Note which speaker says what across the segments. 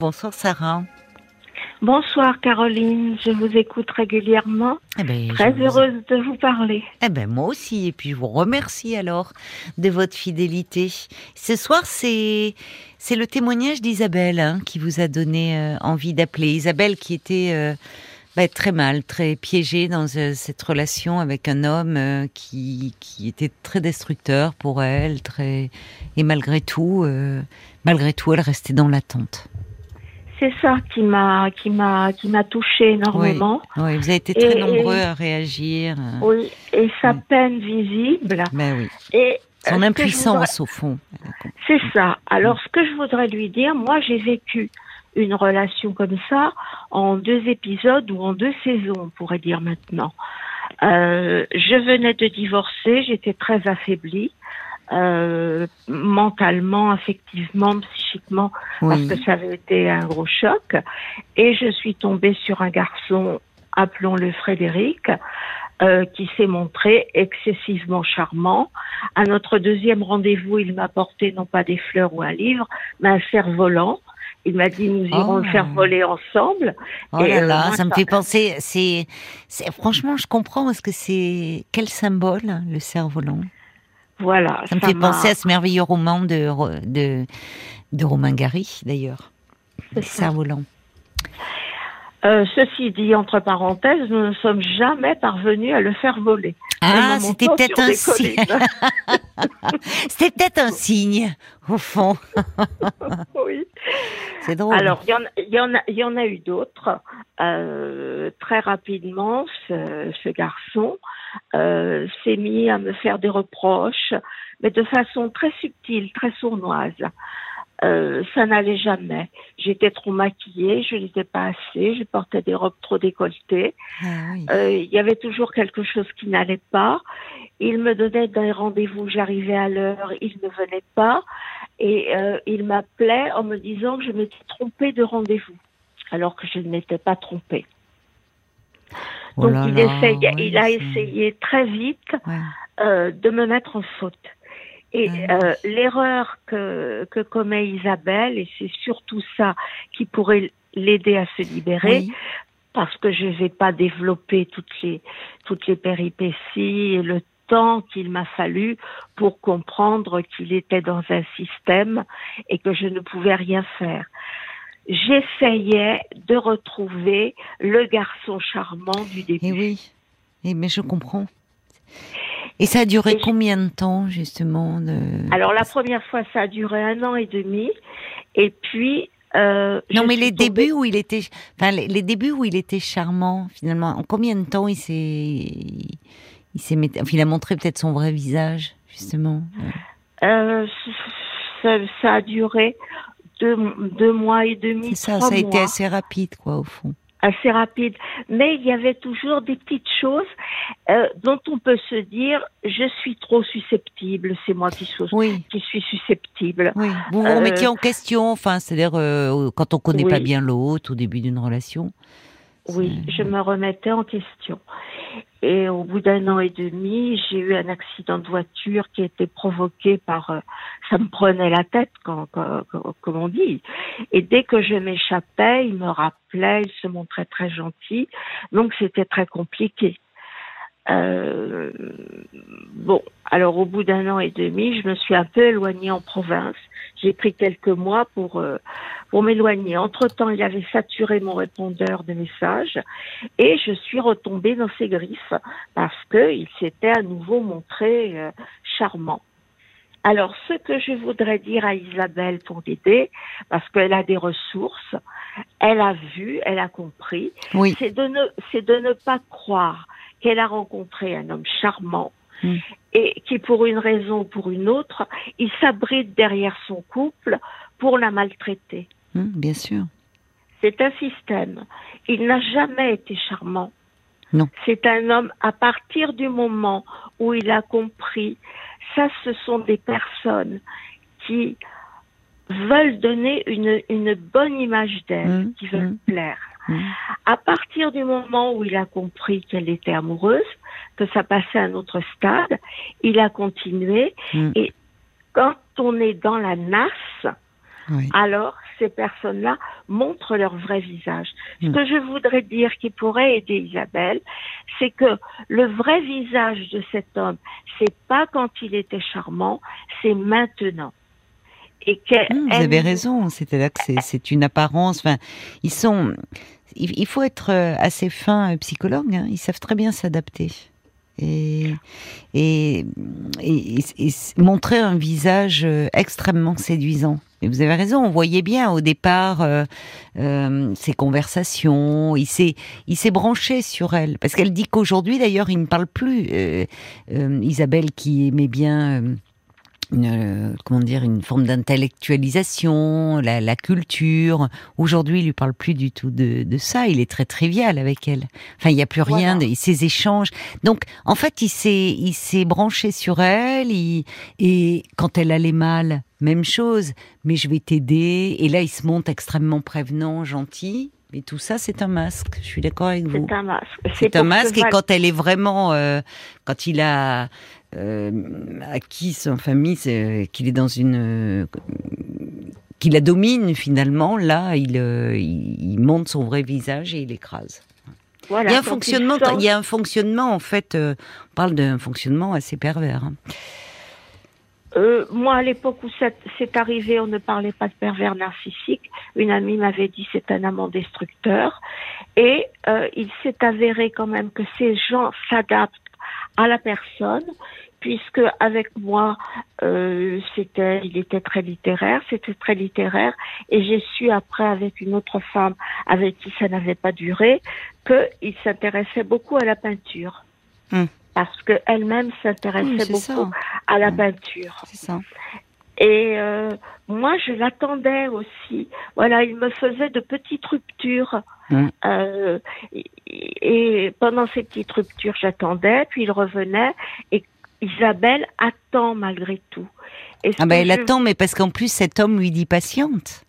Speaker 1: Bonsoir Sarah.
Speaker 2: Bonsoir Caroline, je vous écoute régulièrement.
Speaker 1: Eh ben,
Speaker 2: Très
Speaker 1: vous-
Speaker 2: heureuse de vous parler.
Speaker 1: Eh ben moi aussi, et puis je vous remercie alors de votre fidélité. Ce soir, c'est c'est le témoignage d'Isabelle hein, qui vous a donné euh, envie d'appeler. Isabelle qui était euh, bah, très mal, très piégée dans euh, cette relation avec un homme qui qui était très destructeur pour elle, très et malgré tout, malgré tout, elle restait dans l'attente.
Speaker 2: C'est ça qui m'a qui m'a qui m'a touchée énormément.
Speaker 1: Oui, vous avez été très
Speaker 2: Et-
Speaker 1: nombreux
Speaker 2: et-
Speaker 1: à réagir. euh,
Speaker 2: Oui, et sa
Speaker 1: Mm.
Speaker 2: peine visible.
Speaker 1: Ben oui,
Speaker 2: Et
Speaker 1: son
Speaker 2: euh, je
Speaker 1: impuissance au fond.
Speaker 2: C'est ça. Alors, ce que je voudrais lui dire, moi, j'ai vécu une relation comme ça en deux épisodes ou en deux saisons, on pourrait dire maintenant. Euh, je venais de divorcer, j'étais très affaiblie. euh, mentalement, affectivement, parce que ça avait été un gros choc. Et je suis tombée sur un garçon, appelons-le Frédéric, euh, qui s'est montré excessivement charmant. À notre deuxième rendez-vous, il m'a apporté non pas des fleurs ou un livre, mais un cerf-volant. Il m'a dit nous irons
Speaker 1: Oh.
Speaker 2: le faire voler ensemble.
Speaker 1: Oh
Speaker 2: Et,
Speaker 1: là
Speaker 2: euh,
Speaker 1: là,
Speaker 2: moi,
Speaker 1: ça me fait penser. C'est, franchement, je comprends parce que c'est quel symbole le cerf-volant.
Speaker 2: Voilà.
Speaker 1: Ça me fait penser à ce merveilleux roman de Ro- de de Romain Gary d'ailleurs. Le
Speaker 2: C'est ça.
Speaker 1: cerf-volant.
Speaker 2: Euh, ceci dit, entre parenthèses, nous ne sommes jamais parvenus à le faire voler.
Speaker 1: Ah, c'était peut-être un signe. C'était peut-être un signe au fond.
Speaker 2: oui.
Speaker 1: C'est drôle.
Speaker 2: Alors, il y en, a- y y en eu d'autres. Euh, très rapidement, ce, ce garçon euh, s'est mis à me faire des reproches, mais de façon très subtile, très sournoise. Euh, ça n'allait jamais. J'étais trop maquillée, je n'étais pas assez, je portais des robes trop décolletées.
Speaker 1: Ah oui.
Speaker 2: Euh, il y avait toujours quelque chose qui n'allait pas. Il me donnait des rendez-vous, j'arrivais à l'heure, il ne venait pas. Et euh, il m'appelait en me disant que je m'étais trompée de rendez-vous, alors que je ne m'étais pas trompée.
Speaker 1: Oh
Speaker 2: Donc
Speaker 1: là
Speaker 2: il,
Speaker 1: là, ouais,
Speaker 2: il a essayé très vite
Speaker 1: ouais.
Speaker 2: de me mettre en faute. Et
Speaker 1: Ouais.
Speaker 2: euh, l'erreur que, que commet Isabelle, et c'est surtout ça qui pourrait l'aider à se libérer,
Speaker 1: Oui.
Speaker 2: parce que je ne vais pas développer toutes les toutes les péripéties et le temps qu'il m'a fallu pour comprendre qu'il était dans un système et que je ne pouvais rien faire. J'essayais de retrouver le garçon charmant du début.
Speaker 1: Et oui. Et mais je comprends. Et ça a duré
Speaker 2: Et
Speaker 1: combien de temps justement de...
Speaker 2: Alors la première fois, ça a duré un an et demi, et puis. euh,
Speaker 1: Non, mais les
Speaker 2: tombée-
Speaker 1: débuts où il était, enfin les, les débuts où il était charmant, finalement, en combien de temps il s'est, il s'est, met- enfin, il a montré peut-être son vrai visage, justement.
Speaker 2: Euh, ça, ça a duré deux, deux mois et demi.
Speaker 1: C'est ça, ça a été assez rapide, quoi, au fond.
Speaker 2: Assez rapide. Mais il y avait toujours des petites choses euh, dont on peut se dire je suis trop susceptible, c'est moi qui suis,
Speaker 1: Oui,
Speaker 2: qui suis susceptible.
Speaker 1: oui. Vous vous
Speaker 2: Euh,
Speaker 1: remettiez en question, enfin, c'est-à-dire euh, quand on connaît pas bien l'autre au début d'une relation.
Speaker 2: Oui, je me remettais en question. Et au bout d'un an et demi, j'ai eu un accident de voiture qui été provoqué par... euh, ça me prenait la tête, comme on dit. Et dès que je m'échappais, il me rappelait, il se montrait très gentil. Donc c'était très compliqué. Euh, bon, alors au bout d'un an et demi, je me suis un peu éloignée en province. J'ai pris quelques mois pour euh, pour m'éloigner. Entre-temps, il avait saturé mon répondeur de messages et je suis retombée dans ses griffes parce que il s'était à nouveau montré euh, charmant. Alors, ce que je voudrais dire à Isabelle pour l'aider, parce qu'elle a des ressources, elle a vu, elle a compris,
Speaker 1: Oui,
Speaker 2: c'est de ne, c'est de ne pas croire qu'elle a rencontré un homme charmant
Speaker 1: Mm.
Speaker 2: et qui, pour une raison ou pour une autre, il s'abrite derrière son couple pour la maltraiter.
Speaker 1: hum, bien sûr.
Speaker 2: C'est un système. Il n'a jamais été charmant.
Speaker 1: Non.
Speaker 2: C'est un homme, à partir du moment où il a compris, ça, ce sont des personnes qui veulent donner une, une bonne image d'elle,
Speaker 1: Mm,
Speaker 2: qui veulent
Speaker 1: mm.
Speaker 2: plaire.
Speaker 1: Hum.
Speaker 2: À partir du moment où il a compris qu'elle était amoureuse, que ça passait à un autre stade, il a continué.
Speaker 1: Mm.
Speaker 2: Et quand on est dans la nasse,
Speaker 1: Oui.
Speaker 2: alors ces personnes-là montrent leur vrai visage. Ce
Speaker 1: Hmm.
Speaker 2: que je voudrais dire qui pourrait aider Isabelle, c'est que le vrai visage de cet homme, c'est pas quand il était charmant, c'est maintenant. Et
Speaker 1: vous avez raison. C'est-à-dire que c'est- une apparence. Enfin, ils sont. Il faut être euh, assez fin euh, psychologue. hein. Ils savent très bien s'adapter. Et, et, et- montrer un visage euh, extrêmement séduisant. Et vous avez raison, on voyait bien au départ euh, euh, ses conversations, il s'est, il s'est branché sur elle. Parce qu'elle dit qu'aujourd'hui, d'ailleurs, il ne parle plus. Euh, Isabelle qui aimait bien... une, euh, comment dire, une forme d'intellectualisation, la, la culture. Aujourd'hui, il lui parle plus du tout de, de ça. Il est très trivial avec elle. Enfin, il n'y a plus rien
Speaker 2: Voilà.
Speaker 1: de ces échanges. Donc, en fait, il s'est, il s'est branché sur elle. il- et quand elle allait mal, même chose. Mais je vais t'aider. Et là, il se montre extrêmement prévenant, gentil. Mais tout ça, c'est un masque. Je suis d'accord avec vous.
Speaker 2: c'est un masque.
Speaker 1: C'est un masque et quand elle est vraiment, euh, quand il a acquis son famille, c'est- qu'il est dans une, euh, qu'il la domine finalement, là, il, euh, monte son vrai visage et il écrase.
Speaker 2: voilà,
Speaker 1: il y a un fonctionnement, il y a un fonctionnement en fait. euh, on parle d'un fonctionnement assez pervers. hein.
Speaker 2: Euh, moi, à l'époque où c'est c'est arrivé, on ne parlait pas de pervers narcissique. Une amie m'avait dit c'est un amant destructeur. Et euh, il s'est avéré quand même que ces gens s'adaptent à la personne, puisque avec moi, euh, c'était, il était très littéraire, c'était très littéraire, et j'ai su après avec une autre femme avec qui ça n'avait pas duré qu'il s'intéressait beaucoup à la peinture.
Speaker 1: Hmm.
Speaker 2: Parce qu'elle-même s'intéressait
Speaker 1: Oui, c'est
Speaker 2: beaucoup
Speaker 1: ça.
Speaker 2: à la
Speaker 1: Hmm.
Speaker 2: peinture.
Speaker 1: C'est ça.
Speaker 2: Et euh, moi, je l'attendais aussi. Voilà, il me faisait de petites ruptures. Euh, et, pendant ces petites ruptures, j'attendais, puis il revenait. Et Isabelle attend malgré tout. Et
Speaker 1: Ah ben,
Speaker 2: que
Speaker 1: elle
Speaker 2: je-
Speaker 1: attend, mais parce qu'en plus cet homme lui dit patiente.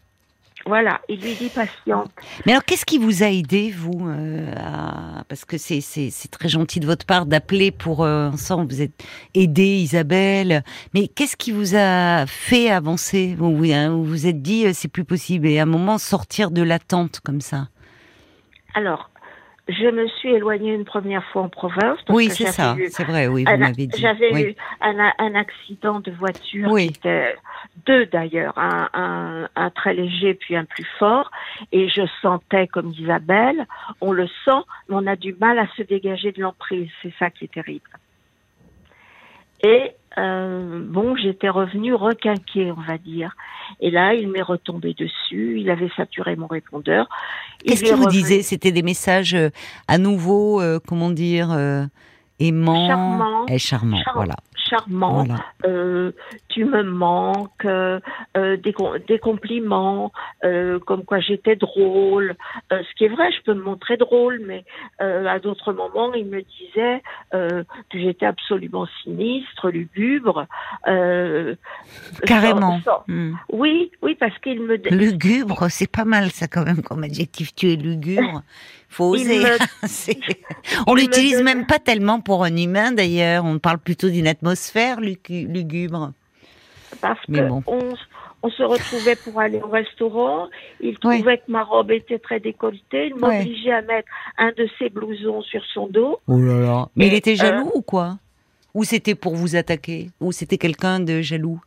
Speaker 2: Voilà, il lui dit patiente.
Speaker 1: Mais alors, qu'est-ce qui vous a aidé, vous euh, à- Parce que c'est, très gentil de votre part d'appeler pour euh, ensemble. Vous êtes aidé, Isabelle. Mais qu'est-ce qui vous a fait avancer? Vous vous, hein, vous vous êtes dit, euh, c'est plus possible. Et à un moment, sortir de l'attente comme ça.
Speaker 2: Alors, je me suis éloignée une première fois en province. parce
Speaker 1: Oui, c'est ça. C'est vrai, oui, vous m'avez dit.
Speaker 2: J'avais
Speaker 1: Oui.
Speaker 2: eu un, un accident de voiture,
Speaker 1: Oui.
Speaker 2: qui était deux d'ailleurs, un, un, un très léger puis un plus fort, et je sentais comme Isabelle, on le sent, mais on a du mal à se dégager de l'emprise, c'est ça qui est terrible. Et euh, bon, j'étais revenue requinquée, on va dire. Et là, il m'est retombé dessus, il avait saturé mon répondeur.
Speaker 1: Qu'est-ce qu'il vous
Speaker 2: revenu-
Speaker 1: disait? C'était des messages euh, à nouveau, euh, comment dire, euh, aimants?
Speaker 2: Charmant.
Speaker 1: Eh, charmant,
Speaker 2: Charmant.
Speaker 1: voilà.
Speaker 2: Charmant,
Speaker 1: voilà.
Speaker 2: Tu me manques, euh, euh, des, com- des compliments, euh, comme quoi j'étais drôle. Euh, ce qui est vrai, je peux me montrer drôle, mais à d'autres moments, il me disait que j'étais absolument sinistre, lugubre.
Speaker 1: Carrément.
Speaker 2: sans- sans-
Speaker 1: Hmm.
Speaker 2: Oui, oui, parce qu'il me...
Speaker 1: Lugubre, c'est pas mal ça quand même comme adjectif. Tu es lugubre. Faut oser.
Speaker 2: me-
Speaker 1: On
Speaker 2: me
Speaker 1: l'utilise même pas tellement pour un humain d'ailleurs. On parle plutôt d'une atmosphère lugu- lugubre.
Speaker 2: Parce
Speaker 1: bon.
Speaker 2: on, on se retrouvait pour aller au restaurant. Il
Speaker 1: Oui.
Speaker 2: trouvait que ma robe était très décolletée. Il m'obligeait à mettre un de ses blousons sur son dos.
Speaker 1: Oh là là. Mais il était
Speaker 2: euh,
Speaker 1: jaloux ou quoi? Ou c'était pour vous attaquer? Ou c'était quelqu'un de jaloux?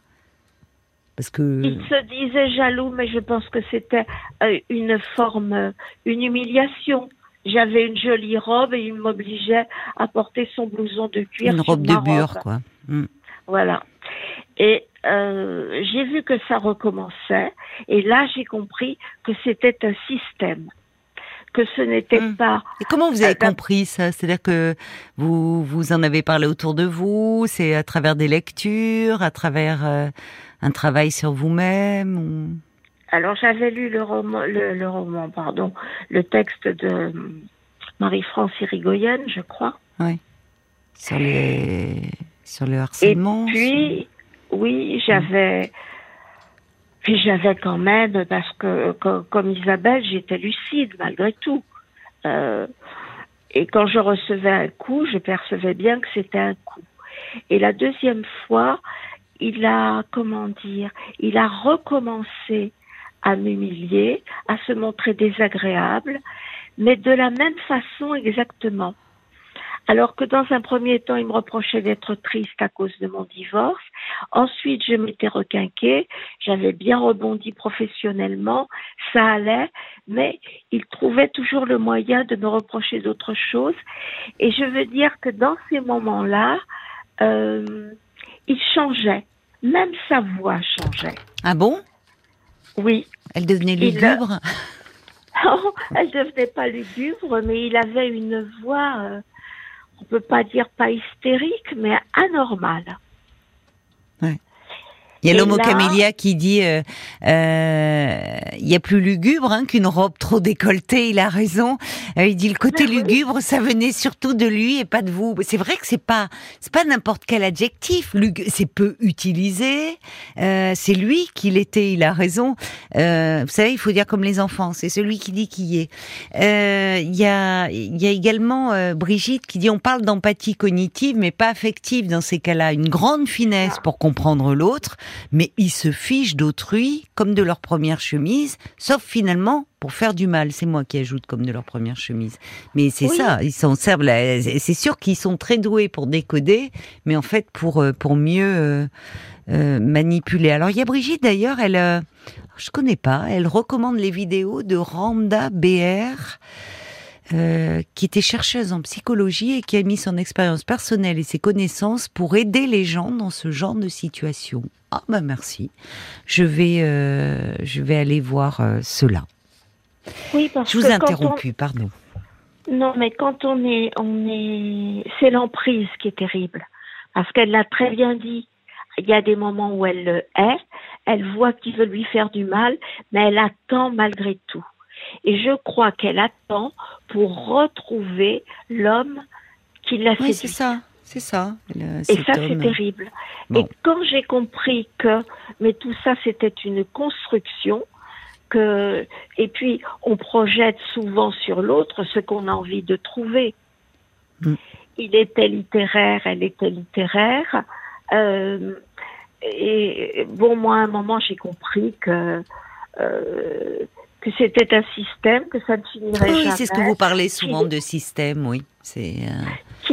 Speaker 1: Parce que.
Speaker 2: Il se disait jaloux, mais je pense que c'était euh, une forme, une humiliation. J'avais une jolie robe et il m'obligeait à porter son blouson de cuir.
Speaker 1: Une robe de bure,
Speaker 2: robe.
Speaker 1: quoi. Hmm.
Speaker 2: Voilà. Et euh, j'ai vu que ça recommençait. Et là, j'ai compris que c'était un système. Que ce n'était
Speaker 1: Hmm.
Speaker 2: pas
Speaker 1: Et comment vous avez
Speaker 2: Euh,
Speaker 1: compris ça? C'est-à-dire que vous vous en avez parlé autour de vous C'est à travers des lectures, à travers euh, un travail sur vous-même ou...
Speaker 2: Alors j'avais lu le roman, le, le roman, pardon, le texte de Marie-France Irigoyen, je crois.
Speaker 1: sur les sur le harcèlement.
Speaker 2: Puis, oui, j'avais, puis j'avais quand même, parce que co- comme, Isabelle, j'étais lucide malgré tout. Euh, et quand je recevais un coup, je percevais bien que c'était un coup. Et la deuxième fois, il a, comment dire, il a recommencé à m'humilier, à se montrer désagréable, mais de la même façon exactement. Alors que dans un premier temps, il me reprochait d'être triste à cause de mon divorce. Ensuite, je m'étais requinquée, j'avais bien rebondi professionnellement, ça allait, mais il trouvait toujours le moyen de me reprocher d'autres choses. Et je veux dire que dans ces moments-là, euh, il changeait. Même sa voix changeait.
Speaker 1: Ah bon?
Speaker 2: Oui.
Speaker 1: Elle devenait lugubre?
Speaker 2: Non, elle devenait pas lugubre, mais il avait une voix... Euh, on peut pas dire pas hystérique, mais anormal.
Speaker 1: Il y a l'homo camélia qui dit euh, euh, il y a plus lugubre hein, qu'une robe trop décolletée. Il a raison. Euh, il dit le côté lugubre, ça venait surtout de lui et pas de vous. C'est vrai que c'est pas c'est pas n'importe quel adjectif. C'est peu utilisé. Euh, c'est lui qui l'était. Il a raison. Vous savez, il faut dire comme les enfants. C'est celui qui dit qui est. Il y a il y a également Brigitte qui dit on parle d'empathie cognitive mais pas affective dans ces cas-là. Une grande finesse pour comprendre l'autre mais ils se fichent d'autrui comme de leur première chemise, sauf finalement pour faire du mal. C'est moi qui ajoute comme de leur première chemise. Mais c'est ça, ils s'en servent. C'est sûr qu'ils sont très doués pour décoder, mais en fait pour euh, pour mieux euh, euh, manipuler. Alors il y a Brigitte d'ailleurs, elle, je connais pas, elle recommande les vidéos de Randa BR. Euh, qui était chercheuse en psychologie et qui a mis son expérience personnelle et ses connaissances pour aider les gens dans ce genre de situation. Ah bah merci. Je vais, euh, je vais aller voir euh, cela.
Speaker 2: Oui, parce
Speaker 1: je vous ai interrompu, pardon.
Speaker 2: Non, mais quand on est, on est, c'est l'emprise qui est terrible, parce qu'elle l'a très bien dit. Il y a des moments où elle le hait, elle voit qu'il veut lui faire du mal, mais elle attend malgré tout. Et je crois qu'elle attend pour retrouver l'homme qui l'a
Speaker 1: oui, c'est ça, c'est ça.
Speaker 2: et ça, c'est terrible. Et quand j'ai compris que, mais tout ça, c'était une construction, que, et puis on projette souvent sur l'autre ce qu'on a envie de trouver. Mm. Il était littéraire, elle était littéraire. Euh, et bon, moi, à un moment, j'ai compris que euh, que c'était un système, que ça ne finirait
Speaker 1: oui,
Speaker 2: jamais.
Speaker 1: Oui, c'est ce que vous parlez souvent de système, oui. C'est euh...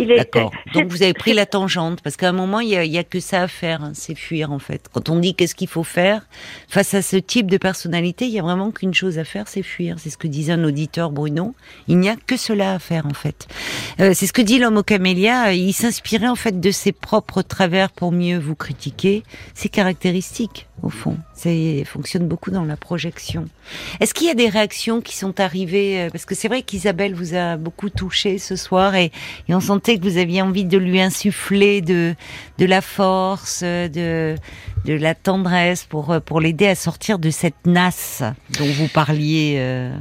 Speaker 1: d'accord. Donc vous avez pris la tangente parce qu'à un moment il y a, y a, que ça à faire, hein, c'est fuir en fait. Quand on dit qu'est-ce qu'il faut faire face à ce type de personnalité, il y a vraiment qu'une chose à faire, c'est fuir. C'est ce que disait un auditeur Bruno. Il n'y a que cela à faire en fait. Euh, c'est ce que dit l'homme au camélia. Il s'inspirait en fait de ses propres travers pour mieux vous critiquer. C'est caractéristique au fond. C'est fonctionne beaucoup dans la projection. Est-ce qu'il y a des réactions qui sont arrivées euh, Parce que c'est vrai qu'Isabelle vous a beaucoup touché ce soir et, et, on sentait que vous aviez envie de lui insuffler de de la force, de de la tendresse pour pour l'aider à sortir de cette nasse dont vous parliez. Euh,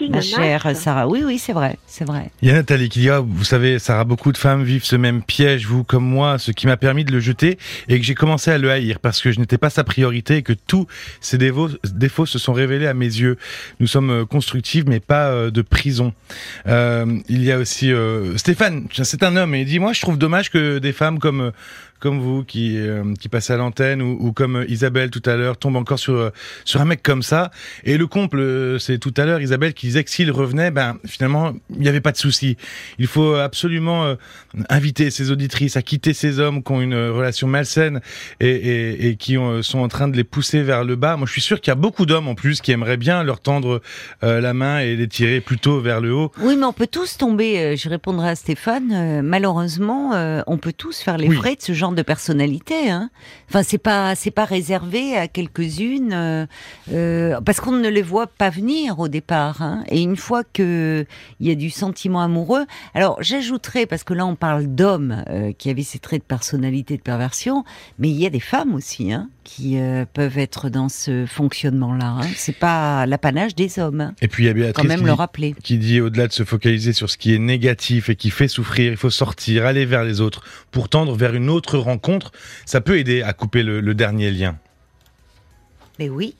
Speaker 2: une ma
Speaker 1: chère Sarah. Oui, oui, c'est vrai, c'est vrai.
Speaker 3: Il y a Nathalie qui dit, ah, vous savez, Sarah, beaucoup de femmes vivent ce même piège, vous comme moi, ce qui m'a permis de le jeter et que j'ai commencé à le haïr parce que je n'étais pas sa priorité et que tous ses défauts, défauts se sont révélés à mes yeux. Nous sommes euh, constructifs, mais pas euh, de prison. Euh, il y a aussi euh, Stéphane, c'est un homme, et il dit, moi, je trouve dommage que des femmes comme comme vous qui euh, qui passez à l'antenne ou, ou, comme Isabelle tout à l'heure tombe encore sur sur un mec comme ça. Et le comble c'est tout à l'heure Isabelle qui disait que s'il revenait ben finalement il n'y avait pas de souci. Il faut absolument euh, inviter ses auditrices à quitter ces hommes qui ont une relation malsaine et, et, et qui ont, sont en train de les pousser vers le bas. Moi je suis sûr qu'il y a beaucoup d'hommes en plus qui aimeraient bien leur tendre euh, la main et les tirer plutôt vers le haut.
Speaker 1: Oui mais on peut tous tomber je répondrai à Stéphane malheureusement on peut tous faire les oui. frais de ce genre de personnalité. Hein. Enfin, c'est pas c'est pas réservé à quelques-unes euh, euh, parce qu'on ne les voit pas venir au départ. Hein. Et une fois que il y a du sentiment amoureux, alors j'ajouterais parce que là on parle d'hommes euh, qui avaient ces traits de personnalité, de perversion, mais il y a des femmes aussi hein, qui peuvent être dans ce fonctionnement-là. Hein. C'est pas l'apanage des hommes.
Speaker 3: Et puis il y a Béatrice
Speaker 1: quand même
Speaker 3: qui,
Speaker 1: le rappeler.
Speaker 3: qui dit au-delà de se focaliser sur ce qui est négatif et qui fait souffrir, il faut sortir, aller vers les autres pour tendre vers une autre rencontre. Ça peut aider à couper le, le dernier lien.
Speaker 1: Mais oui,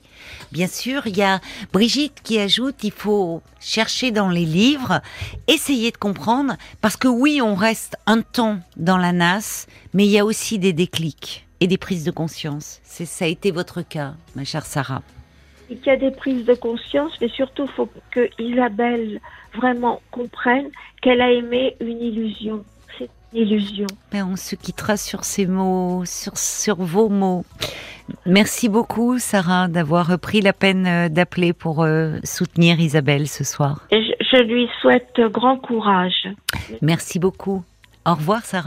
Speaker 1: bien sûr, il y a Brigitte qui ajoute, il faut chercher dans les livres, essayer de comprendre, parce que oui, on reste un temps dans la nasse, mais il y a aussi des déclics et des prises de conscience. C'est ça a été votre cas, ma chère Sarah.
Speaker 2: qu'il y a des prises de conscience, mais surtout, il faut que Isabelle vraiment comprenne qu'elle a aimé une illusion. Illusion.
Speaker 1: Ben, on se quittera sur ces mots, sur, sur vos mots. Merci beaucoup, Sarah, d'avoir pris la peine euh, d'appeler pour euh, soutenir Isabelle ce soir.
Speaker 2: Et je, je lui souhaite grand courage.
Speaker 1: Merci beaucoup. Au revoir, Sarah.